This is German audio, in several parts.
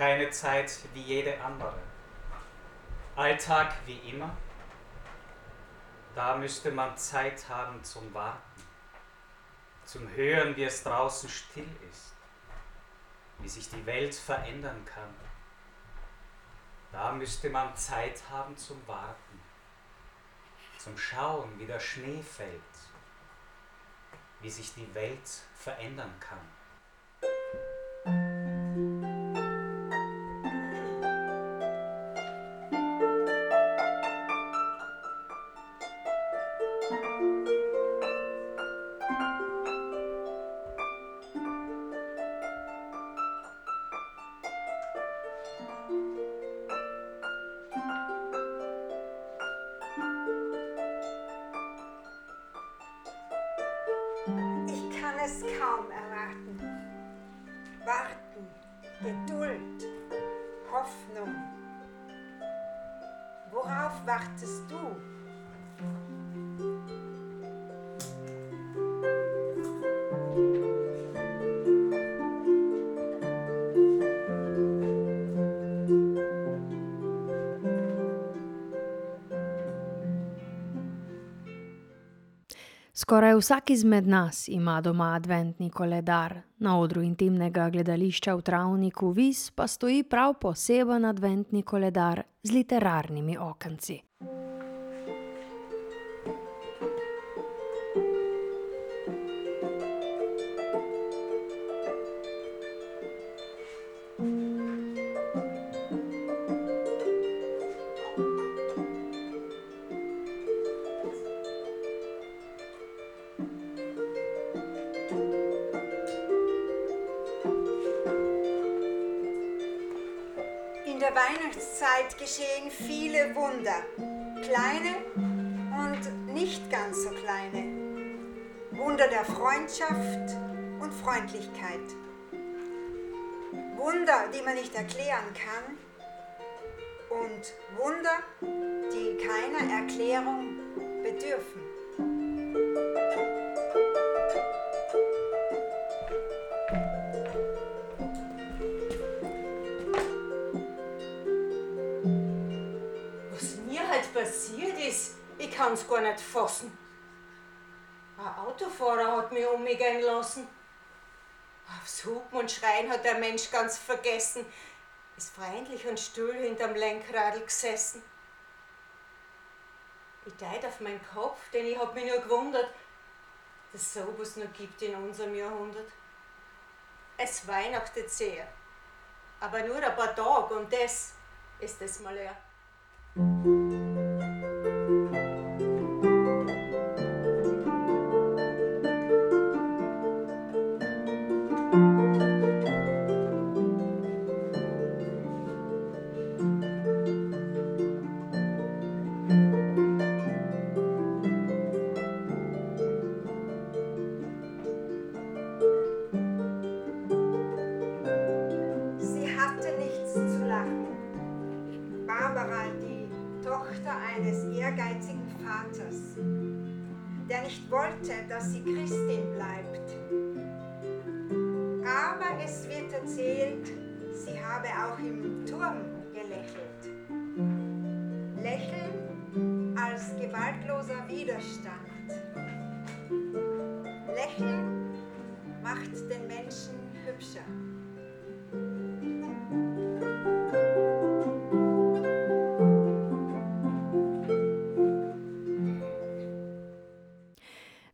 keine Zeit wie jede andere. Alltag wie immer. Da müsste man Zeit haben zum Warten, zum Hören, wie es draußen still ist, wie sich die Welt verändern kann. Da müsste man Zeit haben zum Warten, zum Schauen, wie der Schnee fällt, wie sich die Welt verändern kann. Skoraj vsak izmed nas ima doma adventni koledar, na odru intimnega gledališča v travniku Vis pa stoji prav poseben adventni koledar z literarnimi okenci. Weihnachtszeit geschehen viele Wunder, kleine und nicht ganz so kleine. Wunder der Freundschaft und Freundlichkeit. Wunder, die man nicht erklären kann und Wunder, die keiner Erklärung bedürfen. Kann es gar nicht fassen. Ein Autofahrer hat mich umgehen lassen. Aufs Hupen und Schreien hat der Mensch ganz vergessen, ist freundlich und still hinterm Lenkradl gesessen. Ich deit auf meinen Kopf, denn ich hab mich nur gewundert, dass es sowas noch gibt in unserem Jahrhundert. Es weihnachtet sehr, aber nur ein paar Tage und das ist es mal leer. Wird erzählt, sie habe auch im Turm gelächelt. Lächeln als gewaltloser Widerstand. Lächeln macht den Menschen hübscher.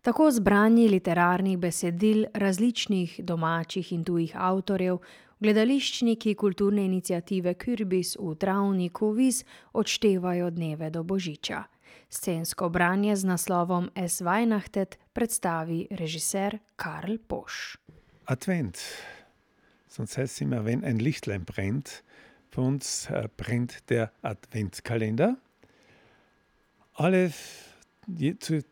Tako zbrani literarnih besedil različnih domačih in tujih avtorjev, gledališčniki kulturne inicijative Kürbis v travniku Viz odštevajo dneve do Božiča. Scensko branje z naslovom Es Weihnachtet predstavi režiser Karl Posch. Advent. Es immer, wenn ein Lichtlein brennt. Für uns äh, brennt der Adventskalender. Alle, zu,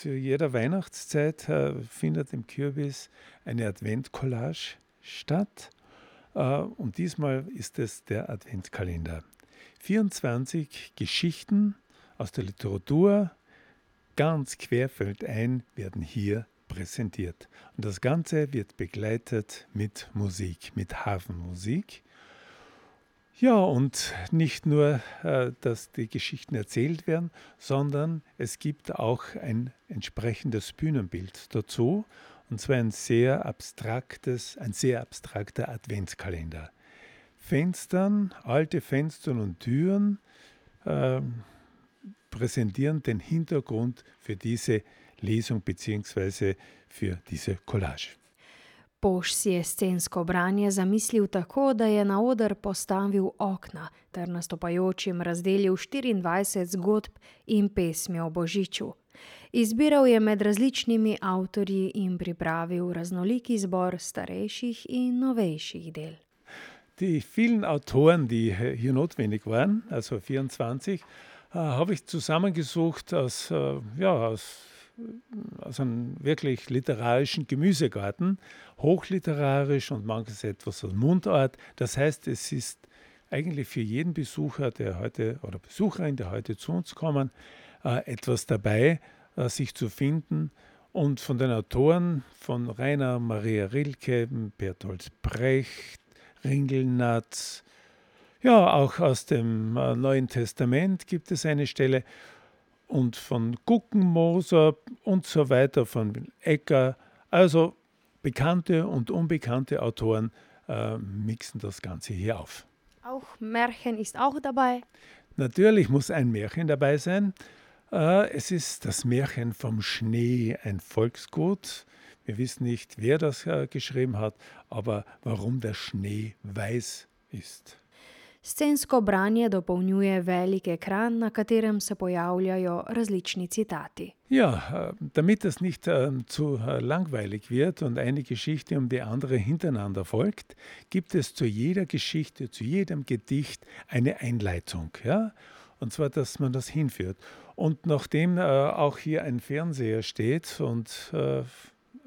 zu jeder Weihnachtszeit äh, findet im Kürbis eine Adventcollage statt. Äh, und diesmal ist es der Adventkalender. 24 Geschichten aus der Literatur, ganz querfeldein, werden hier präsentiert. Und das Ganze wird begleitet mit Musik, mit Hafenmusik. Ja, und nicht nur, äh, dass die Geschichten erzählt werden, sondern es gibt auch ein entsprechendes Bühnenbild dazu, und zwar ein sehr abstraktes, ein sehr abstrakter Adventskalender. Fenstern, alte Fenster und Türen äh, präsentieren den Hintergrund für diese Lesung bzw. für diese Collage. Poš si je scensko branje zamislil tako, da je na oder postavil okna ter nastopajočim razdelil 24 zgodb in pesmi o Božiču. Izbiral je med različnimi avtorji in pripravil raznoliki zbor starejših in novejših del. Die vielen Autoren, die hier notwendig waren, also 24, äh, habe ich zusammengesucht aus, äh, ja, aus aus einem wirklich literarischen Gemüsegarten, hochliterarisch und manches etwas aus Mundart. Das heißt, es ist eigentlich für jeden Besucher, der heute oder Besucherin, der heute zu uns kommen, äh, etwas dabei, äh, sich zu finden. Und von den Autoren, von Rainer Maria Rilke, Bertolt Brecht, Ringelnatz, ja, auch aus dem äh, Neuen Testament gibt es eine Stelle und von Guckenmoser und so weiter, von Ecker. Also bekannte und unbekannte Autoren äh, mixen das Ganze hier auf. Auch Märchen ist auch dabei. Natürlich muss ein Märchen dabei sein. Äh, es ist das Märchen vom Schnee, ein Volksgut. Wir wissen nicht, wer das äh, geschrieben hat, aber warum der Schnee weiß ist. Scensko branje dopolnjuje velik ekran, na katerem se pojavljajo različni citati. Ja, damit es nicht äh, zu langweilig wird und eine Geschichte um die andere hintereinander folgt, gibt es zu jeder Geschichte, zu jedem Gedicht eine Einleitung. Ja? Und zwar, dass man das hinführt. Und nachdem äh, auch hier ein Fernseher steht und äh,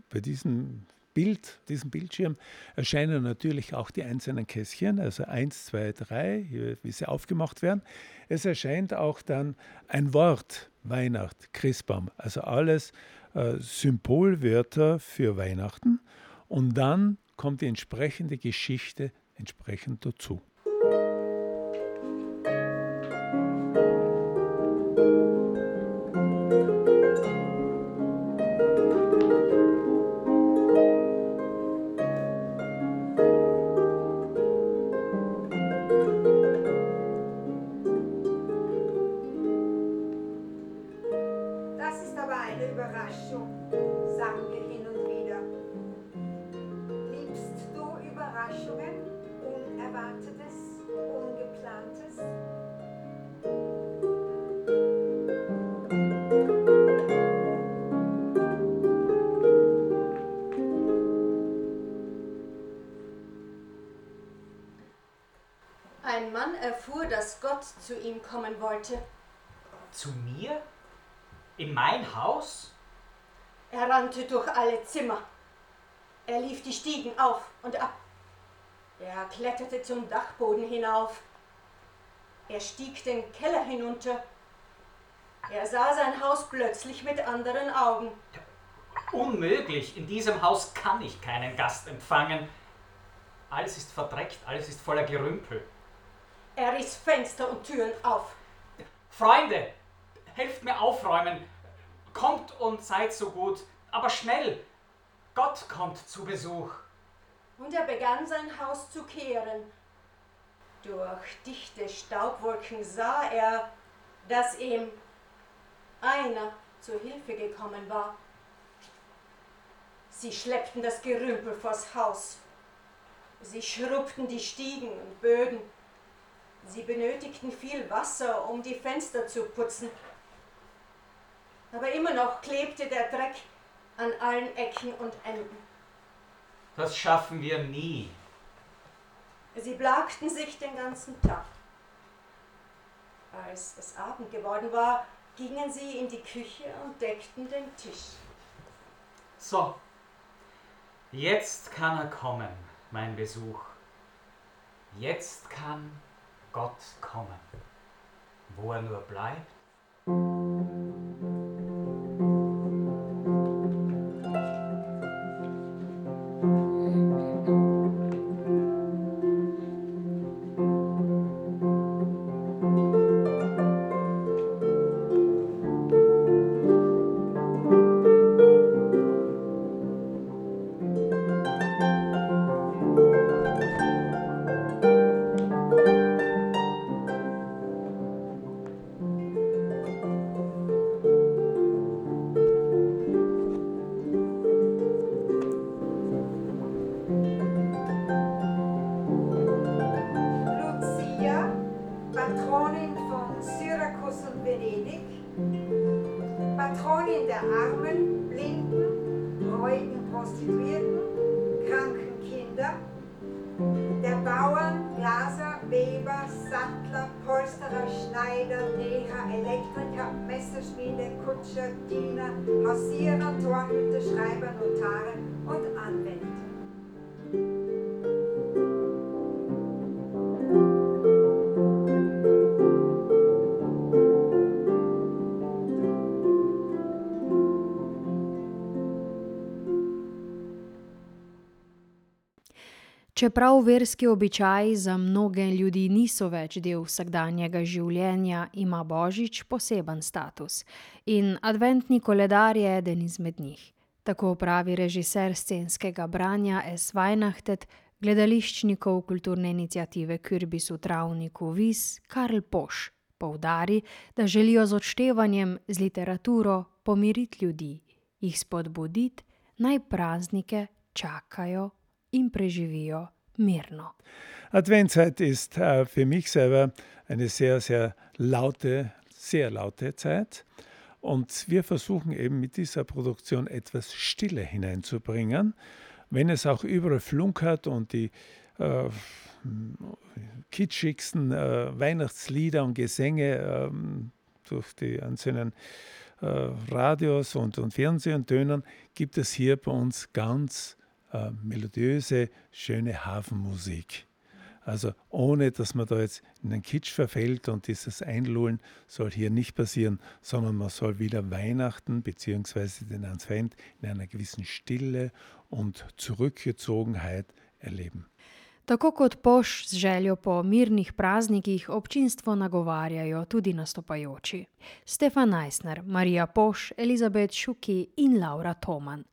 bei diesem Bild, diesem Bildschirm erscheinen natürlich auch die einzelnen Kästchen, also 1, 2, 3, wie sie aufgemacht werden. Es erscheint auch dann ein Wort, Weihnacht, Christbaum, also alles äh, Symbolwörter für Weihnachten. Und dann kommt die entsprechende Geschichte entsprechend dazu. Zu ihm kommen wollte. Zu mir? In mein Haus? Er rannte durch alle Zimmer. Er lief die Stiegen auf und ab. Er kletterte zum Dachboden hinauf. Er stieg den Keller hinunter. Er sah sein Haus plötzlich mit anderen Augen. Unmöglich, in diesem Haus kann ich keinen Gast empfangen. Alles ist verdreckt, alles ist voller Gerümpel. Er riss Fenster und Türen auf. Freunde, helft mir aufräumen. Kommt und seid so gut, aber schnell. Gott kommt zu Besuch. Und er begann sein Haus zu kehren. Durch dichte Staubwolken sah er, dass ihm einer zur Hilfe gekommen war. Sie schleppten das Gerümpel vors Haus. Sie schrubbten die Stiegen und Böden. Sie benötigten viel Wasser, um die Fenster zu putzen. Aber immer noch klebte der Dreck an allen Ecken und Enden. Das schaffen wir nie. Sie plagten sich den ganzen Tag. Als es Abend geworden war, gingen sie in die Küche und deckten den Tisch. So, jetzt kann er kommen, mein Besuch. Jetzt kann Gott kommen. Wo er nur bleibt, Glaser, Weber, Sattler, Polsterer, Schneider, Näher, Elektriker, Messerschmiede, Kutscher, Diener, Hausierer, Torhüter, Schreiber, Notare und Anwälte. Čeprav verski običaji za mnoge ljudi niso več del vsakdanjega življenja, ima Božič poseben status in adventni koledar je eden izmed njih. Tako pravi režiser scenskega branja S. Vajnahtet, gledališčnikov kulturne inicijative Kürbis v travniku Vis, Karl Poš, poudari, da želijo z odštevanjem, z literaturo pomiriti ljudi, jih spodbuditi, naj praznike čakajo in preživijo mirno. Adventzeit ist äh, für mich selber eine sehr, sehr laute, sehr laute Zeit. Und wir versuchen eben mit dieser Produktion etwas Stille hineinzubringen, wenn es auch überall flunkert und die äh, kitschigsten äh, Weihnachtslieder und Gesänge äh, durch die einzelnen äh, Radios und, und Fernsehen tönen, gibt es hier bei uns ganz äh, melodiöse, schöne Hafenmusik. Also ohne, dass man da jetzt in den Kitsch verfällt und dieses Einlullen soll hier nicht passieren, sondern man soll wieder Weihnachten bzw. den Advent in einer gewissen Stille und Zurückgezogenheit erleben. Tako kot poš z željo po mirnih praznikih občinstvo nagovarjajo tudi nastopajoči. Stefan Eisner, Marija Poš, Elizabeth Šuki in Laura Toman.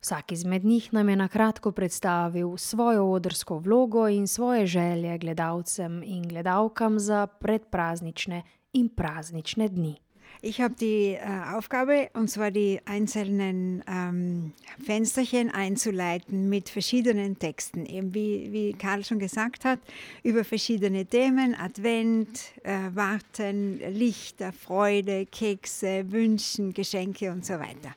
Vsak izmed njih nam je na kratko predstavil svojo odrsko vlogo in svoje želje gledalcem in gledalkam za predpraznične in praznične dni. Ich habe die äh, Aufgabe, und zwar die einzelnen ähm, Fensterchen einzuleiten mit verschiedenen Texten. Eben wie, wie Karl schon gesagt hat, über verschiedene Themen, Advent, äh, Warten, Lichter, Freude, Kekse, Wünschen, Geschenke und so weiter.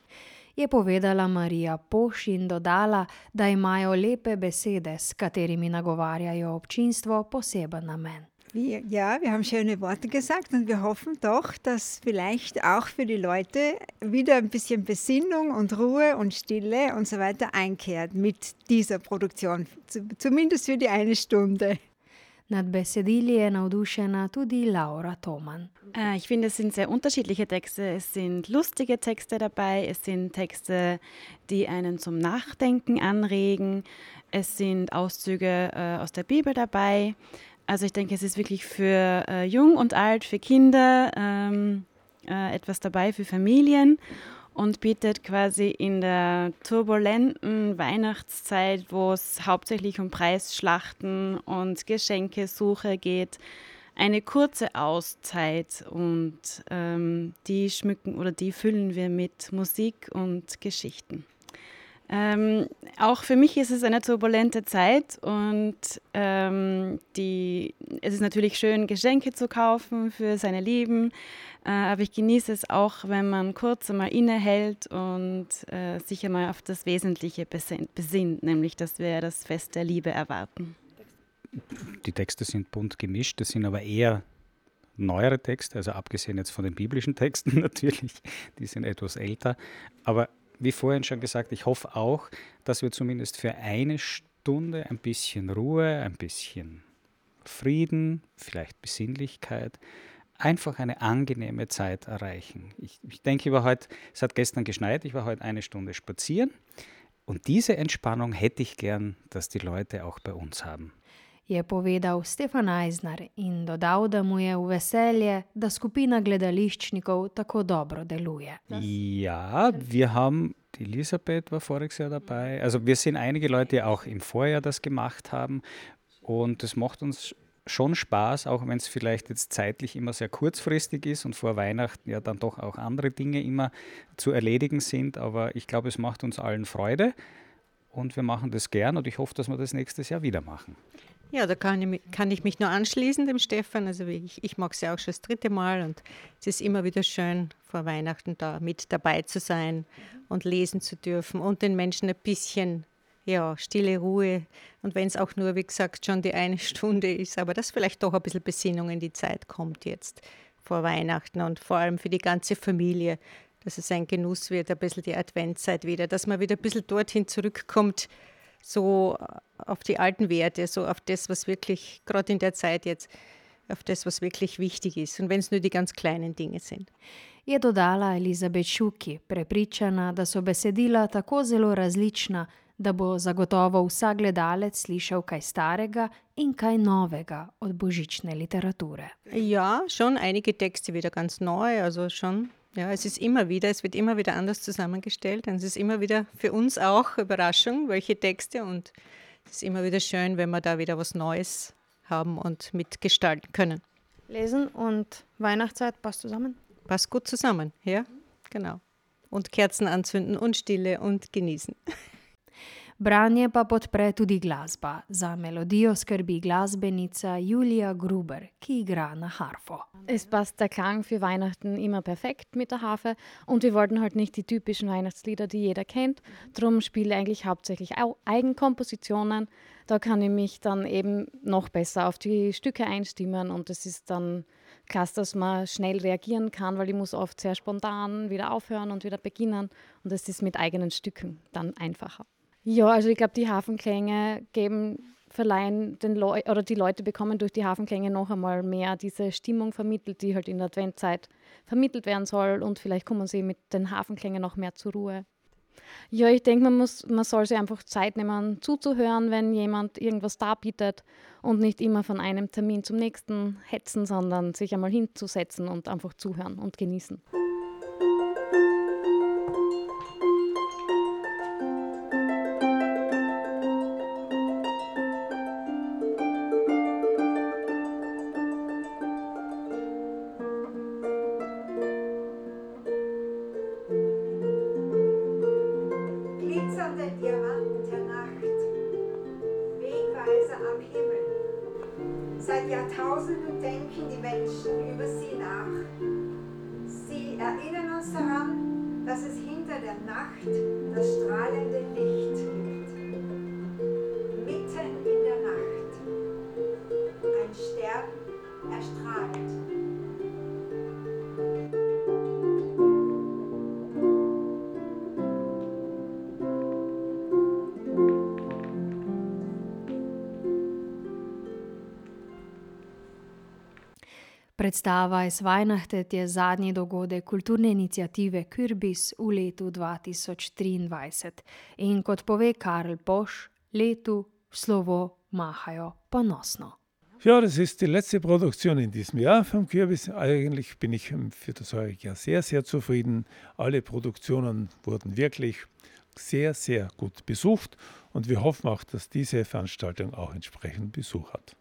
Je povedala Marija Poš in dodala, da imajo lepe besede, s katerimi nagovarjajo občinstvo, poseben namen. Wir, ja, wir haben schöne Worte gesagt und wir hoffen doch, dass vielleicht auch für die Leute wieder ein bisschen Besinnung und Ruhe und Stille und so weiter einkehrt mit dieser Produktion, zumindest für die eine Stunde. Nad besedili je navdušena tudi Laura Thoman. Äh, ich finde, es sind sehr unterschiedliche Texte. Es sind lustige Texte dabei, es sind Texte, die einen zum Nachdenken anregen, es sind Auszüge äh, aus der Bibel dabei. Also ich denke, es ist wirklich für äh, jung und alt, für Kinder ähm, äh, etwas dabei, für Familien und bietet quasi in der turbulenten Weihnachtszeit, wo es hauptsächlich um Preisschlachten und Geschenkesuche geht, eine kurze Auszeit und ähm, die schmücken oder die füllen wir mit Musik und Geschichten. Ähm, auch für mich ist es eine turbulente Zeit und ähm, die, es ist natürlich schön, Geschenke zu kaufen für seine Lieben, äh, aber ich genieße es auch, wenn man kurz einmal innehält und äh, sich einmal auf das Wesentliche besinnt, nämlich dass wir das Fest der Liebe erwarten. Die Texte sind bunt gemischt, das sind aber eher neuere Texte, also abgesehen jetzt von den biblischen Texten natürlich, die sind etwas älter, aber wie vorhin schon gesagt, ich hoffe auch, dass wir zumindest für eine Stunde ein bisschen Ruhe, ein bisschen Frieden, vielleicht Besinnlichkeit, einfach eine angenehme Zeit erreichen. Ich, ich denke, ich war heute, es hat gestern geschneit, ich war heute eine Stunde spazieren und diese Entspannung hätte ich gern, dass die Leute auch bei uns haben. Je povedal Stefan Eisner in dodal, da mu je v veselje, da skupina gledališčnikov tako dobro deluje. Ja, wir haben, Elisabeth war voriges Jahr dabei. Also wir sind einige Leute, die auch im Vorjahr das gemacht haben. Und das macht uns schon Spaß, auch wenn es vielleicht jetzt zeitlich immer sehr kurzfristig ist und vor Weihnachten ja dann doch auch andere Dinge immer zu erledigen sind. Aber ich glaube, es macht uns allen Freude und wir machen das gern und ich hoffe, dass wir das nächstes Jahr wieder machen. Ja, da kann ich, kann ich mich nur anschließen, dem Stefan. Also ich, ich mag es ja auch schon das dritte Mal und es ist immer wieder schön, vor Weihnachten da mit dabei zu sein und lesen zu dürfen und den Menschen ein bisschen ja, stille Ruhe. Und wenn es auch nur, wie gesagt, schon die eine Stunde ist, aber dass vielleicht doch ein bisschen Besinnung in die Zeit kommt jetzt vor Weihnachten und vor allem für die ganze Familie, dass es ein Genuss wird, ein bisschen die Adventszeit wieder, dass man wieder ein bisschen dorthin zurückkommt, so auf die alten Werte, so auf das, was wirklich, gerade in der Zeit jetzt, auf das, was wirklich wichtig ist. Und wenn es nur die ganz kleinen Dinge sind. Je dodala Elizabeth Šuki, prepričana, da so besedila tako zelo različna, da bo zagotovo vsak gledalec slišal kaj starega in kaj novega od božične literature. Ja, schon einige Texte wieder ganz neu, also schon ja, es ist immer wieder, es wird immer wieder anders zusammengestellt und es ist immer wieder für uns auch Überraschung, welche Texte und es ist immer wieder schön, wenn wir da wieder was Neues haben und mitgestalten können. Lesen und Weihnachtszeit passt zusammen? Passt gut zusammen, ja, genau. Und Kerzen anzünden und Stille und genießen. Branje pa podpre tudi glasba. Za melodijo skrbi glasbenica Julia Gruber, ki igra na Harfo. Es passt der Klang für Weihnachten immer perfekt mit der Harfe und wir wollten halt nicht die typischen Weihnachtslieder, die jeder kennt. Darum spiele ich eigentlich hauptsächlich Eigenkompositionen. Da kann ich mich dann eben noch besser auf die Stücke einstimmen und es ist dann klasse, dass man schnell reagieren kann, weil ich muss oft sehr spontan wieder aufhören und wieder beginnen und es ist mit eigenen Stücken dann einfacher. Ja, also ich glaube, die Hafenklänge geben, verleihen den Leu oder die Leute bekommen durch die Hafenklänge noch einmal mehr diese Stimmung vermittelt, die halt in der Adventzeit vermittelt werden soll und vielleicht kommen sie mit den Hafenklängen noch mehr zur Ruhe. Ja, ich denke, man, man soll sich einfach Zeit nehmen, zuzuhören, wenn jemand irgendwas darbietet und nicht immer von einem Termin zum nächsten hetzen, sondern sich einmal hinzusetzen und einfach zuhören und genießen. Jahrtausenden denken die Menschen über sie nach. Sie erinnern uns daran, dass es hinter der Nacht das strahlende Licht Predstava iz Vajnahtet je zadnji dogodek kulturne inicijative Kürbis v letu 2023 in kot pove Karl Posch, letu slovo mahajo ponosno. Ja, das ist die letzte Produktion in diesem Jahr vom Kürbis. Eigentlich bin ich für das heutige Jahr sehr, sehr zufrieden. Alle Produktionen wurden wirklich sehr, sehr gut besucht und wir hoffen auch, dass diese Veranstaltung auch entsprechend Besuch hat.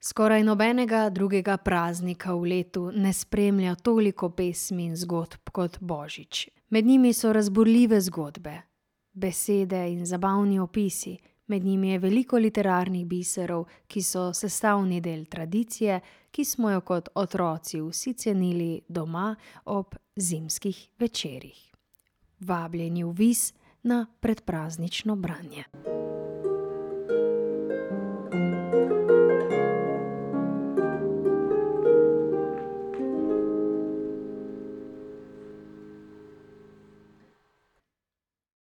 Skoraj nobenega drugega praznika v letu ne spremlja toliko pesmi in zgodb kot Božič. Med njimi so razburljive zgodbe, besede in zabavni opisi, med njimi je veliko literarnih biserov, ki so sestavni del tradicije, ki smo jo kot otroci vsi cenili doma ob zimskih večerjih. Vabljeni v vis na predpraznično branje.